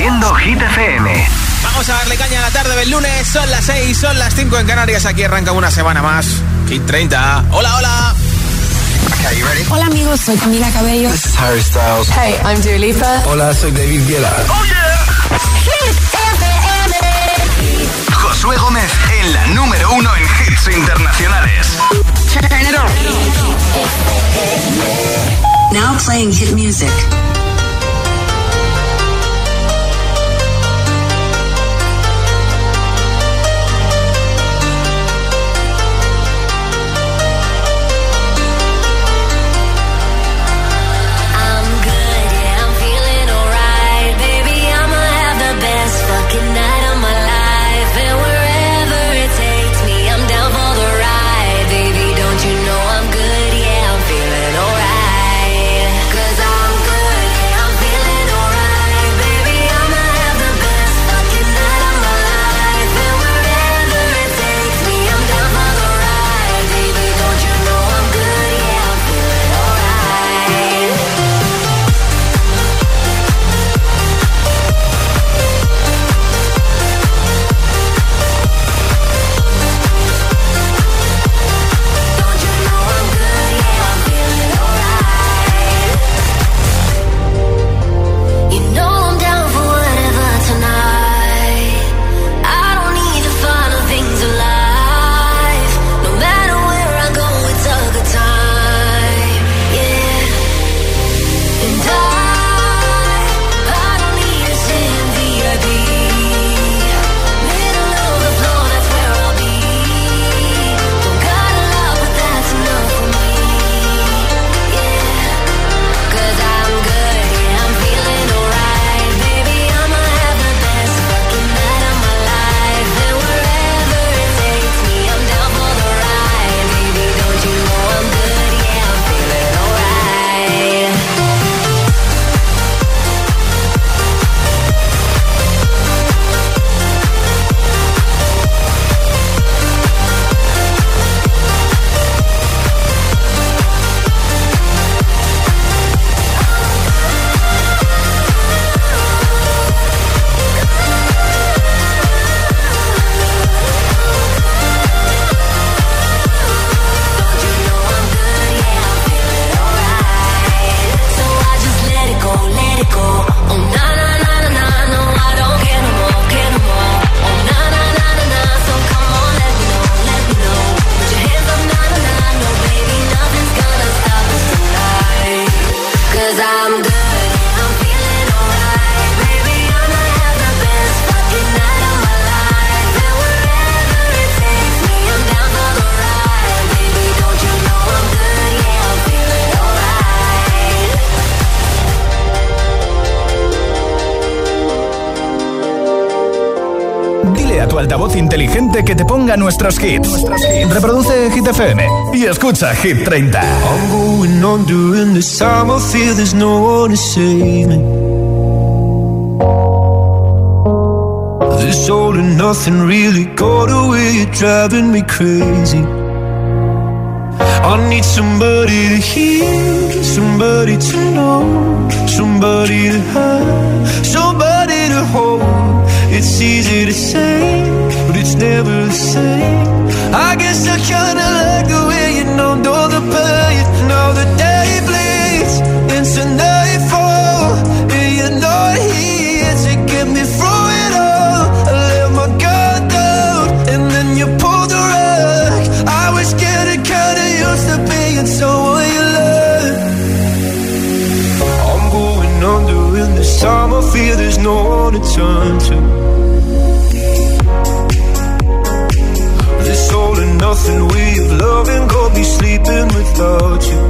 Haciendo Hit FM. Vamos a darle caña a la tarde del lunes. Son las 6, son las 5 en Canarias. Aquí arranca una semana más. Hit 30. Hola, hola. Okay, hola amigos, soy Camila Cabello. This is Harry Styles. Hey, I'm Dua Lipa. Hola, soy David Guetta. Oh yeah. Hit FM. Josué Gómez en la número uno en hits internacionales. Turn it on. Now playing hit music. que te ponga nuestros hits. Reproduce Hit FM y escucha Hit 30. I'm going on during this time. I feel there's no one to save me. This all and nothing really got away. Driving me crazy. I need somebody to hear, somebody to know, somebody to have. ever say nothing with love and go be sleeping without you.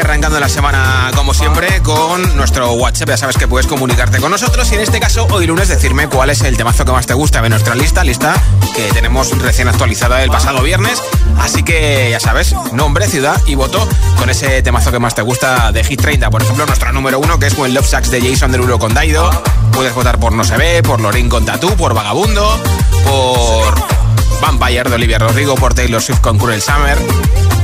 arrancando la semana como siempre con nuestro WhatsApp. Ya sabes que puedes comunicarte con nosotros y en este caso hoy lunes decirme cuál es el temazo que más te gusta de nuestra lista, lista que tenemos recién actualizada el pasado viernes. Así que ya sabes, nombre, ciudad y voto con ese temazo que más te gusta de Hit 30. Por ejemplo, nuestro número uno que es When Love Sucks de Jason Derulo con Daido. Puedes votar por No Se Ve, por Lorin con Tatú, por Vagabundo, por Vampire de Olivia Rodrigo, por Taylor Swift con Cruel Summer,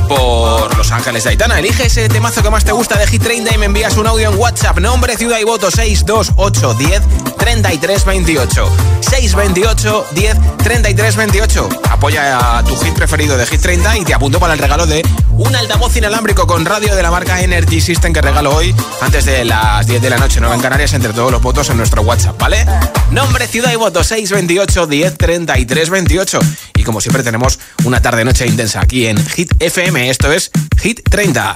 por Los Ángeles de Aitana. Elige ese temazo que más te gusta de Hit 30 y me envías un audio en WhatsApp. Nombre, ciudad y voto 628 10 33 28. 628 10 33 28. Apoya a tu hit preferido de Hit 30 y te apunto para el regalo de un altavoz inalámbrico con radio de la marca Energy System que regalo hoy antes de las 10 de la noche, 9 en Canarias, entre todos los votos en nuestro WhatsApp, ¿vale? Nombre, ciudad y voto 628 10 33 28. Y como siempre tenemos una tarde-noche intensa aquí en Hit FM. Esto es Hit 30.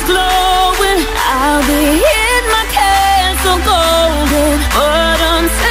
is glowing. I'll be in my castle golden, but until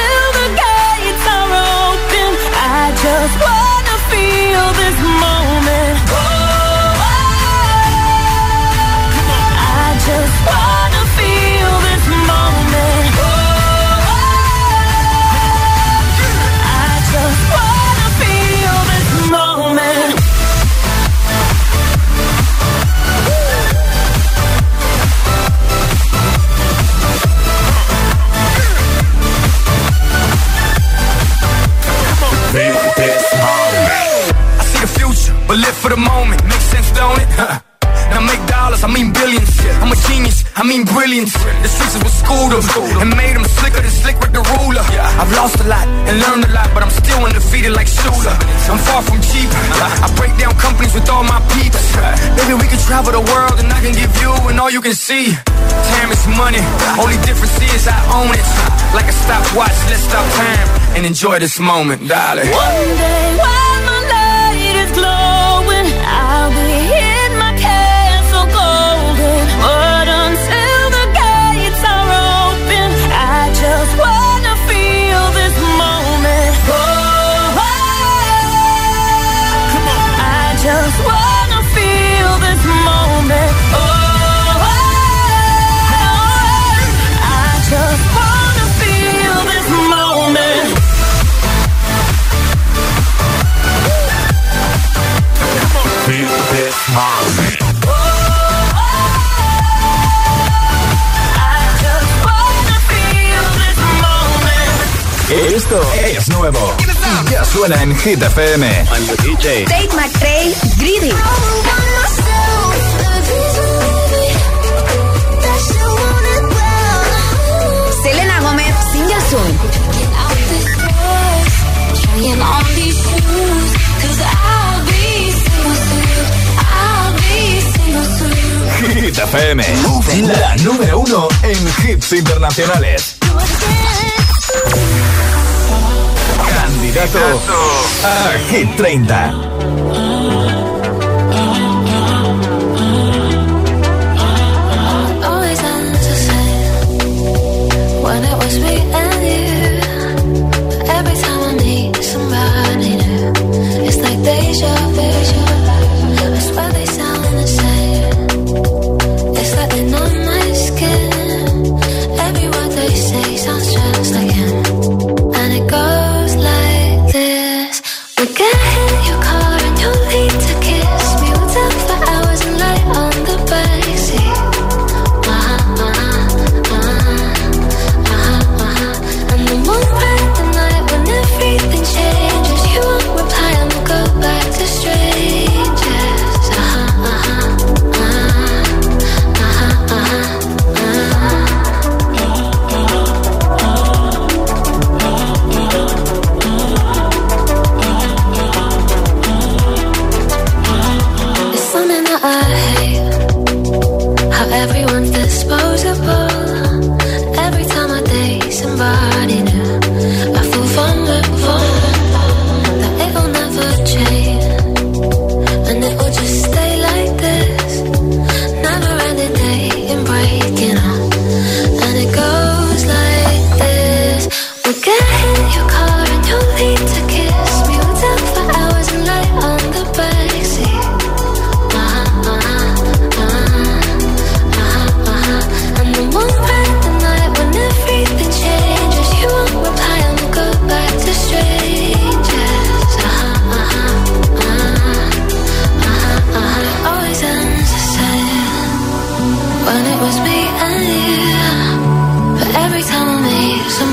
see. Time is money. Only difference is I own it. Like a stopwatch, let's stop time and enjoy this moment, darling. One day while Esto es nuevo. Ya suena en Hit FM. Tate McRae, Greedy. Hit FM. La número uno en hits internacionales. Candidato a Hit 30.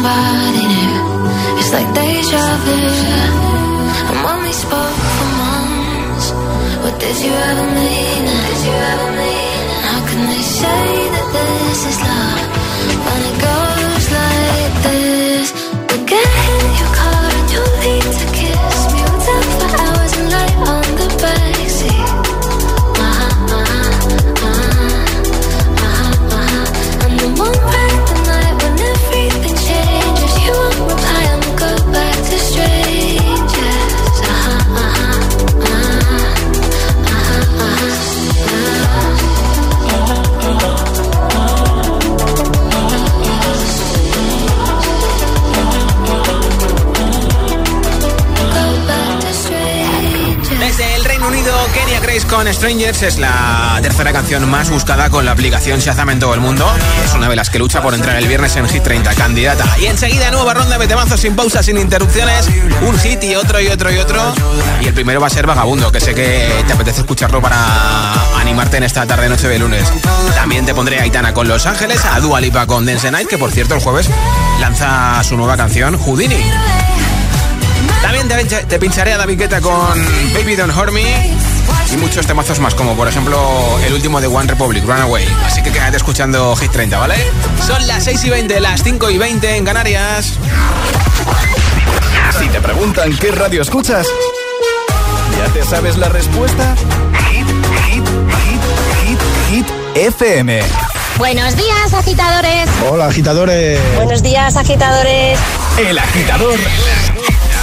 Somebody new, it's like deja vu. When we spoke for months, what did you ever mean? Did you ever mean? How can they say that this is love Con Strangers es la tercera canción más buscada con la aplicación Shazam en todo el mundo. Es una de las que lucha por entrar el viernes en Hit 30 candidata. Y enseguida nueva ronda de temazos sin pausas, sin interrupciones. Un hit y otro y otro y otro. Y el primero va a ser Vagabundo, que sé que te apetece escucharlo para animarte en esta tarde noche de lunes. También te pondré a Aitana con Los Ángeles, a Dua Lipa con Dance Night, que por cierto el jueves lanza su nueva canción, Houdini. También te, te pincharé a David Guetta con Baby Don't Hurt Me. Y muchos temazos más, como por ejemplo el último de One Republic, Runaway. Así que quédate escuchando Hit 30, ¿vale? Son las 6 y 20, las 5 y 20 en Canarias. Si te preguntan qué radio escuchas, ¿ya te sabes la respuesta? Hit, hit, hit, hit, hit, FM. Buenos días, agitadores. Hola, agitadores. Buenos días, agitadores. El agitador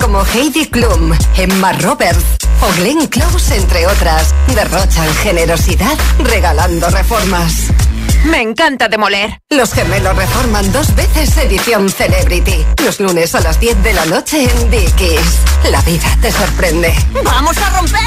como Heidi Klum, Emma Roberts o Glenn Close, entre otras, derrochan generosidad regalando reformas. Me encanta demoler. Los gemelos reforman dos veces edición Celebrity. Los lunes a las 10 de la noche en Dickies. La vida te sorprende. ¡Vamos a romper!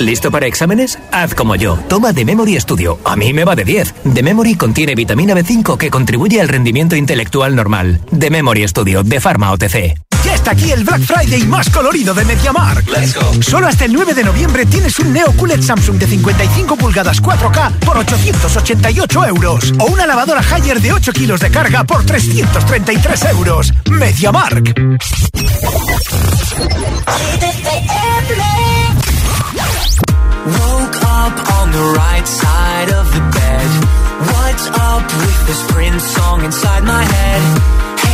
¿Listo para exámenes? Haz como yo. Toma The Memory Studio. A mí me va de 10. The Memory contiene vitamina B5 que contribuye al rendimiento intelectual normal. The Memory Studio de Pharma OTC. Ya está aquí el Black Friday más colorido de MediaMarkt. Let's go. Solo hasta el 9 de noviembre tienes un Neo QLED Samsung de 55 pulgadas 4K por 888 euros. O una lavadora Haier de 8 kilos de carga por 333 euros. MediaMarkt. Woke up on the right side of the bed. What's up with this Prince song inside my head?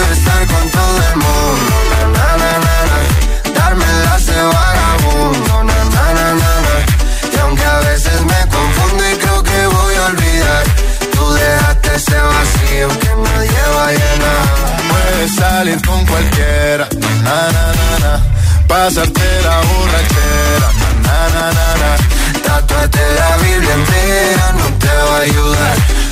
Puedo estar con todo el mundo, na, na, na, darme las de vagabundo, na, na, na, na, na. y aunque a veces me confundo y creo que voy a olvidar, tú dejaste ese vacío que nadie va a llenar. Puedes salir con cualquiera, na, na, na, na. Pasarte la borrachera, na, na, na, na. Tatuarte la Biblia entera no te va a ayudar.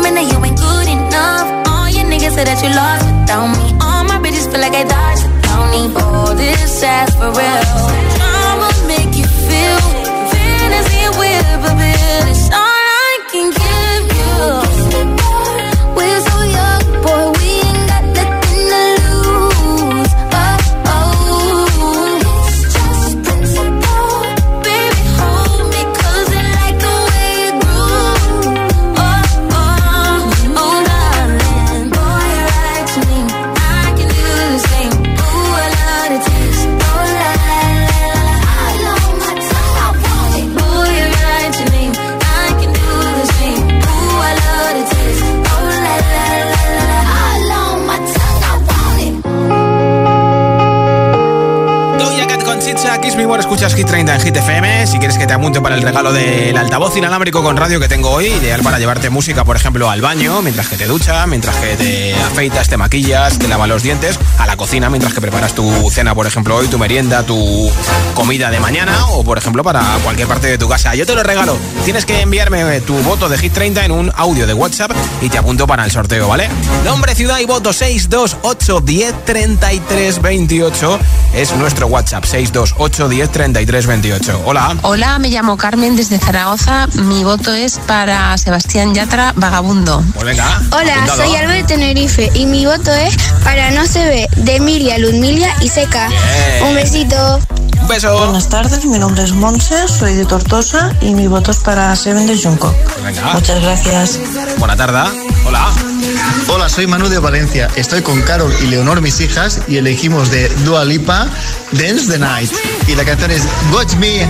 Now you ain't good enough. All your niggas say that you lost without me. All my bitches feel like I dodged the county. All this ass for real. I'ma make you feel escuchas Hit 30 en Hit FM. Si quieres que te apunte para el regalo del altavoz inalámbrico con radio que tengo hoy, ideal para llevarte música, por ejemplo, al baño, mientras que te ducha, mientras que te afeitas, te maquillas, te lavas los dientes, a la cocina, mientras que preparas tu cena, por ejemplo, hoy, tu merienda, tu comida de mañana, o por ejemplo, para cualquier parte de tu casa. Yo te lo regalo. Tienes que enviarme tu voto de Hit 30 en un audio de WhatsApp y te apunto para el sorteo, ¿vale? Nombre, ciudad y voto 628 10 28 es nuestro WhatsApp 628 10 28. Hola. Hola, me llamo Carmen desde Zaragoza. Mi voto es para Sebastián Yatra, Vagabundo. Pues venga. Hola, apuntado. soy Alba de Tenerife y mi voto es para No se ve de Miria, Ludmilia y Seca. Bien. Un besito. Un beso. Buenas tardes, mi nombre es Monse, soy de Tortosa y mi voto es para Seven de Junco. Venga. Muchas gracias. Buena tarde. Hola. Hola, soy Manu de Valencia. Estoy con Carol y Leonor, mis hijas, y elegimos de Dua Lipa Dance the Night. Y la canción es Watch Me.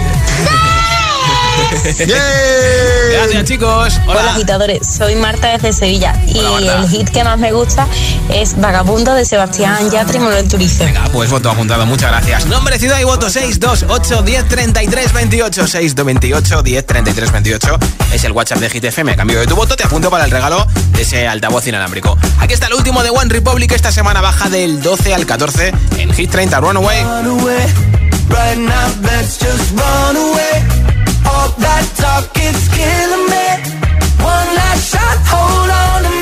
Gracias, chicos. Hola. Hola agitadores, soy Marta desde Sevilla y Hola, Marta. el hit que más me gusta es Vagabundo de Sebastián Yatra y Manuel Turizo. Venga, pues voto apuntado, muchas gracias. Nombre, ciudad y voto 628 10 33 28 628 10 33 28 es el WhatsApp de Hit FM. Cambio de tu voto, te apunto para el regalo de ese altavoz inalámbrico. Aquí está el último de One Republic. Esta semana baja del 12 al 14 en Hit 30 Runaway. Run away. Right now, let's just run away. All that talk, it's killing me. One last shot, hold on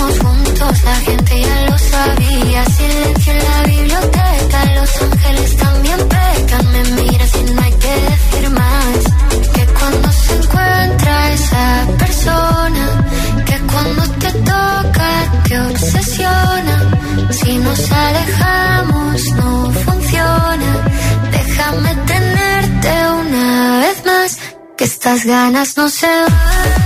estamos juntos, la gente ya lo sabía. Silencio en la biblioteca, los ángeles también pecan. Me miras y no hay que decir más. Que cuando se encuentra esa persona, que cuando te toca te obsesiona. Si nos alejamos, no funciona. Déjame tenerte una vez más, que estas ganas no se van.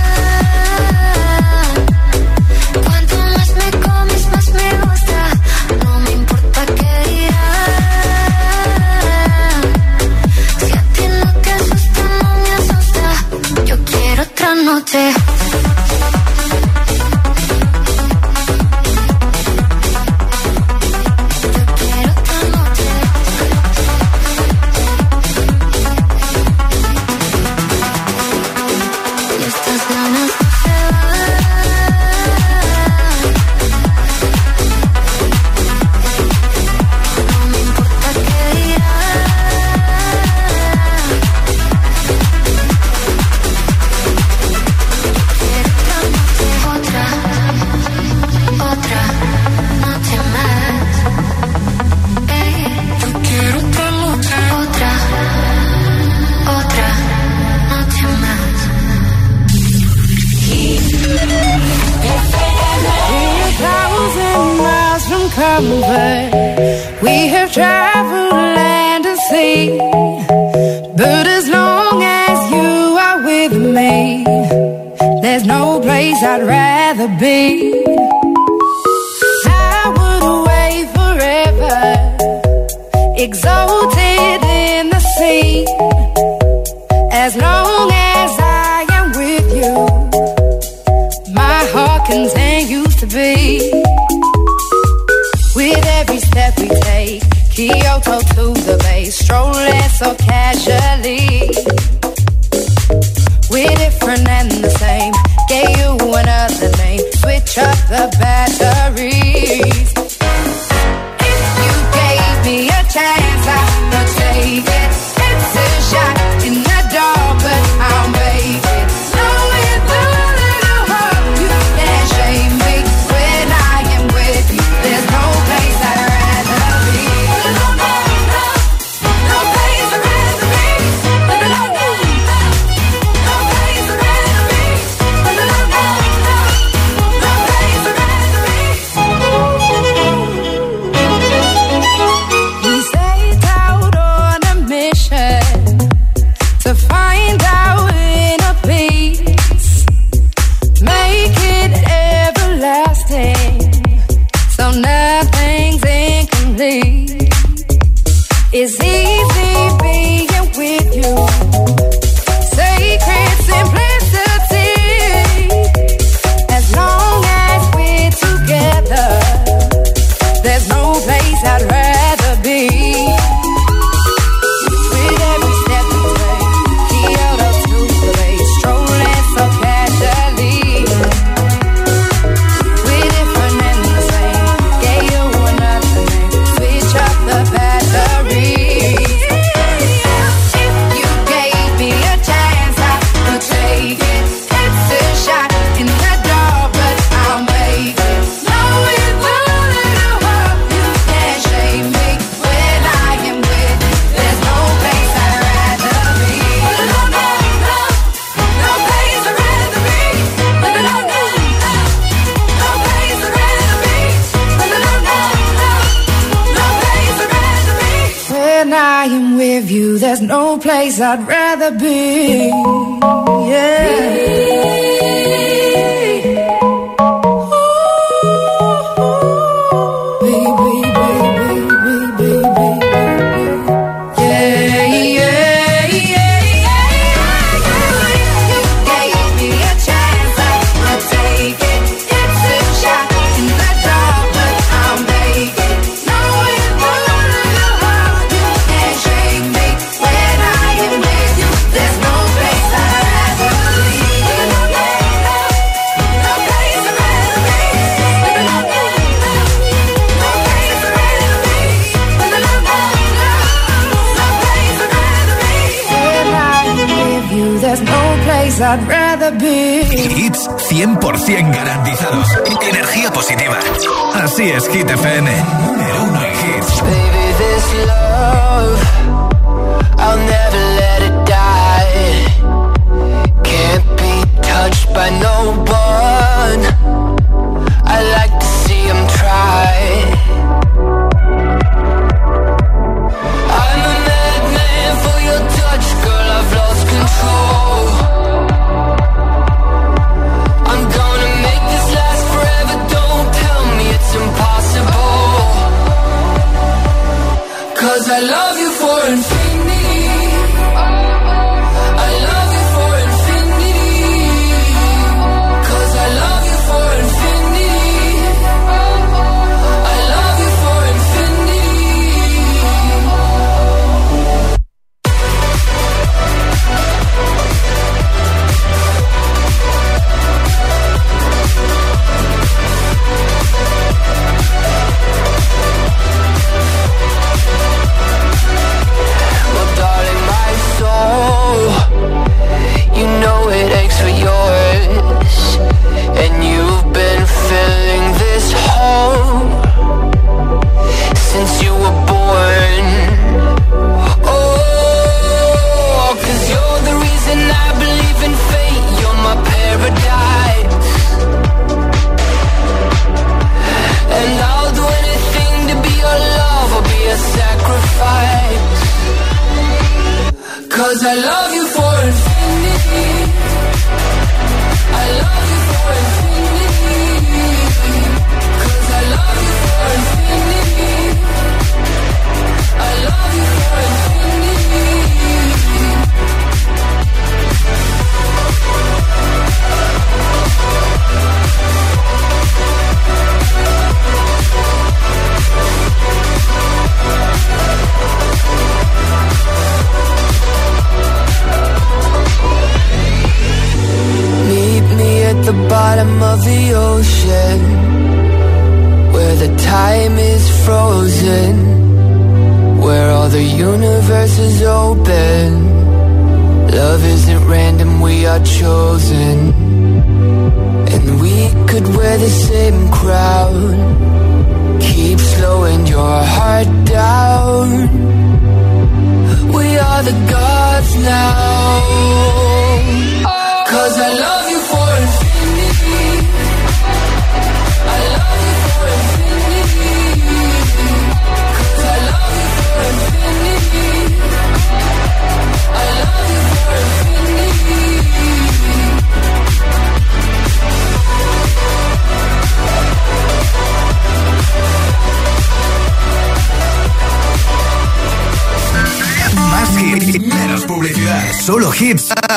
I'd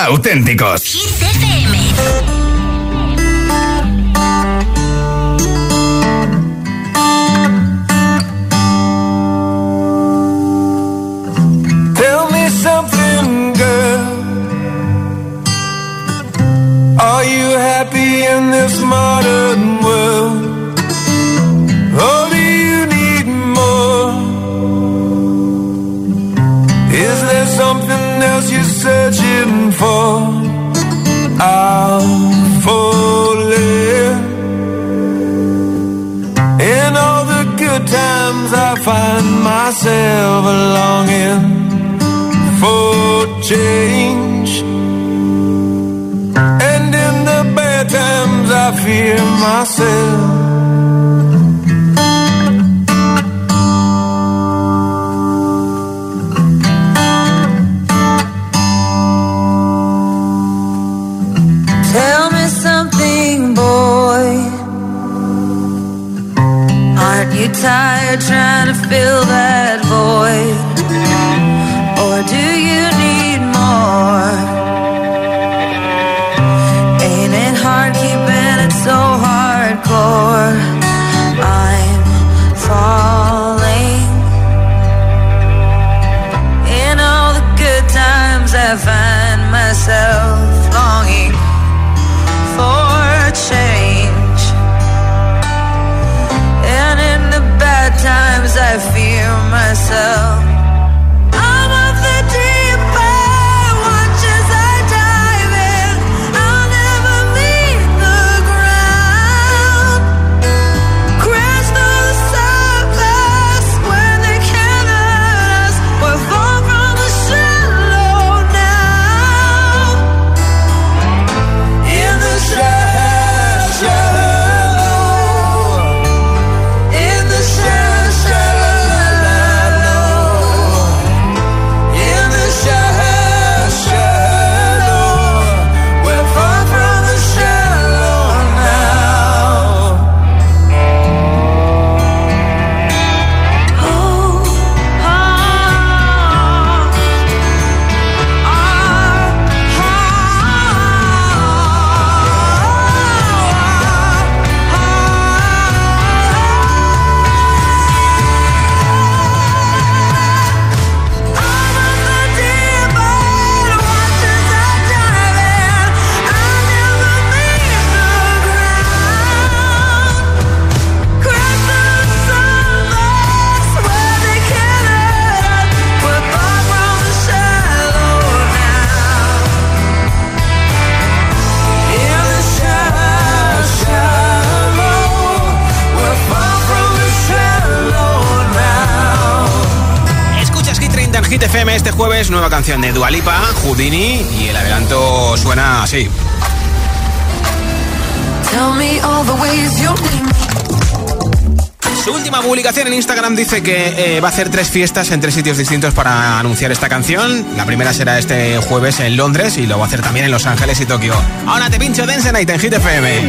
auténticos. myself longing for change. And in the bad times, I fear myself. Tell me something, boy. Aren't you tired? feel that canción de Dualipa, Houdini, y el adelanto suena así. Su última publicación en Instagram dice que eh, va a hacer tres fiestas en tres sitios distintos para anunciar esta canción. La primera será este jueves en Londres y lo va a hacer también en Los Ángeles y Tokio. Ahora te pincho Dance Night en Hit FM.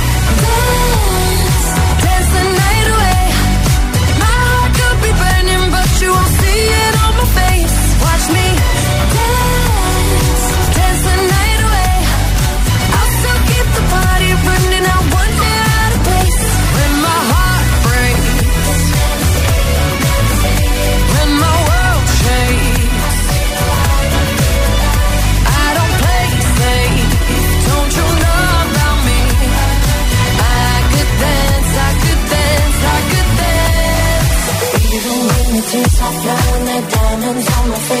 diamonds on my face.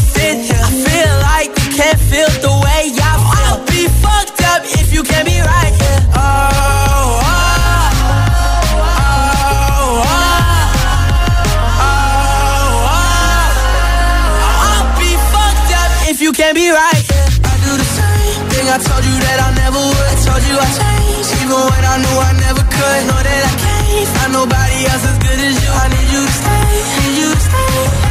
can't feel the way I feel. I'll be fucked up if you can't be right here. Oh, oh, oh, you can't be right. Yeah. I do the same thing I told you that I never would. I told you I changed, even when I knew I never could. Know that I can't find nobody else as good as you. I need you to stay, need you to stay.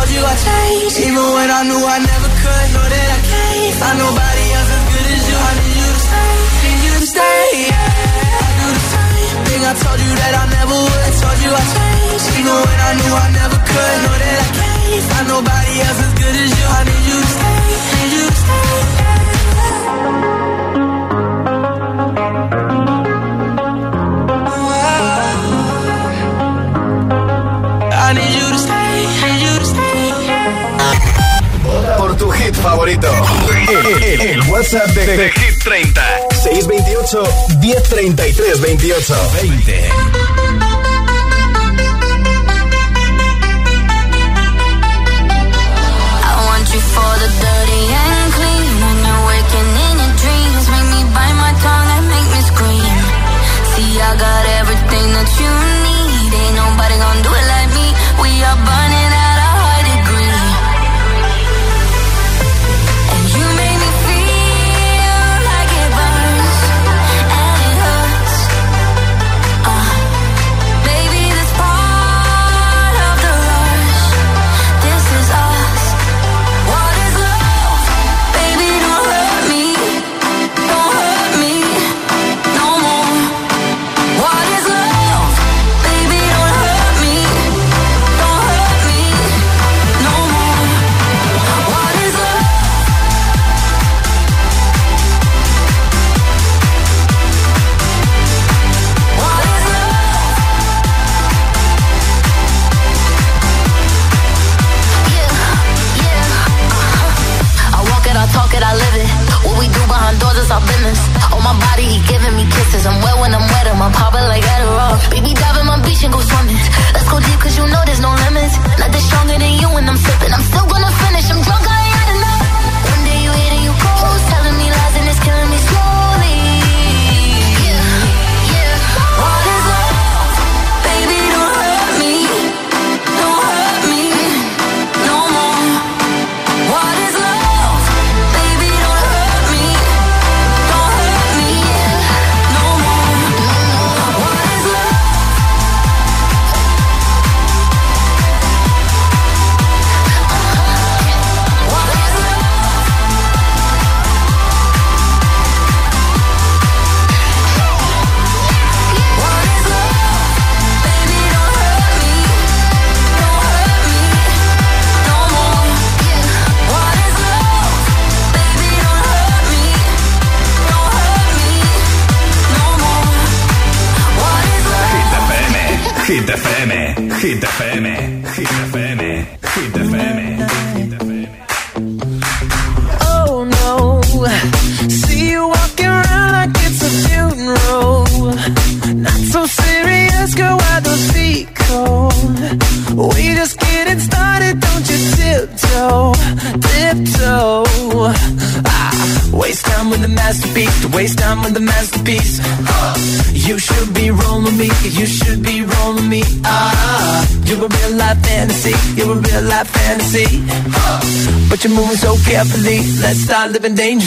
Told you I changed, even when I knew I never could. Know that I can't find nobody WhatsApp de, de, de Hit 30. 628 1033 28 20.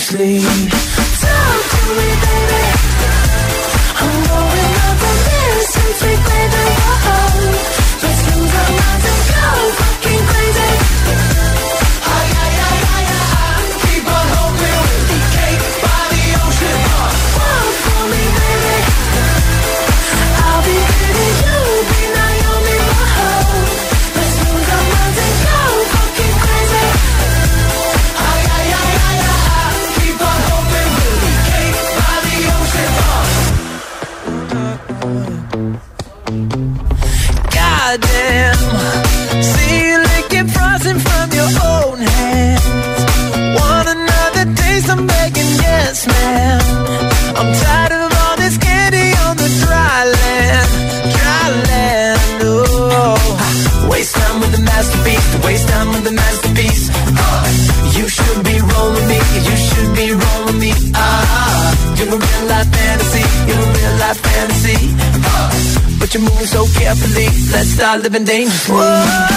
sleep. start living dangerously